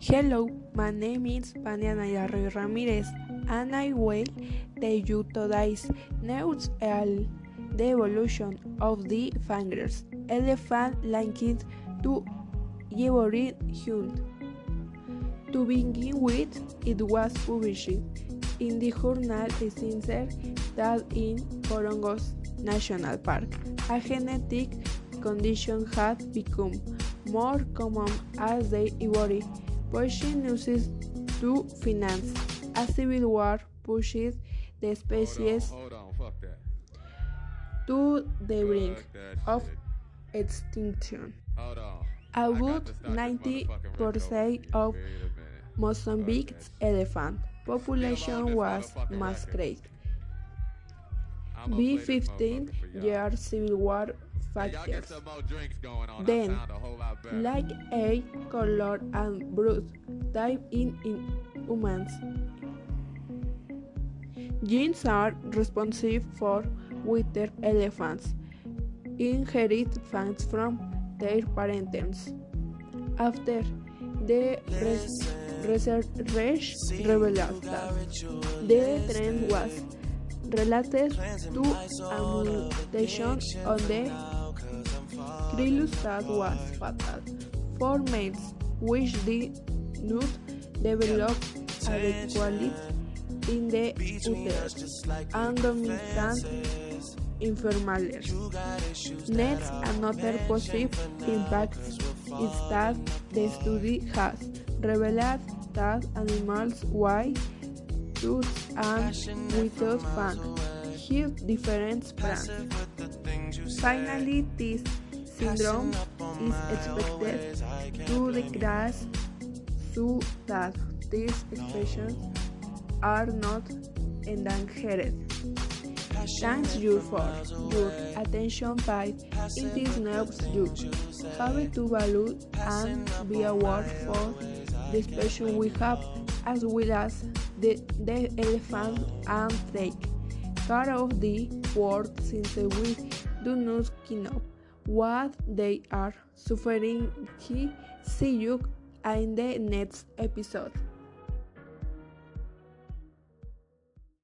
Hello, my name is Vania Ramirez, and I will tell you today's news on the evolution of the fingers elephant linked to Ivory Hunt. To begin with, it was published in the journal Science that in Gorongosa National Park, a genetic condition had become more common as the Ivory pushing uses to finance a civil war pushes the species to the brink of extinction. About 90% of Mozambique's elephant. population was massacred. B15 year civil war factors. Then, like A, color, and brood type in, in humans. Genes are responsible for whether elephants inherit facts from their parents. After the res research revealed that the trend was related to a mutation on the Trilus that was fatal for males, which did not develop adequately in the uterus and dominant infirmales. Next, another positive impact is that the study has revealed that animals with tooth and without fangs have different brains. Finally, this syndrome is expected to decrease so that these expressions are not endangered. Thanks you for your attention by in this next you have to value and be aware for the expression we have as well as the, the elephant and take care of the world since we do not know what they are suffering. See you in the next episode.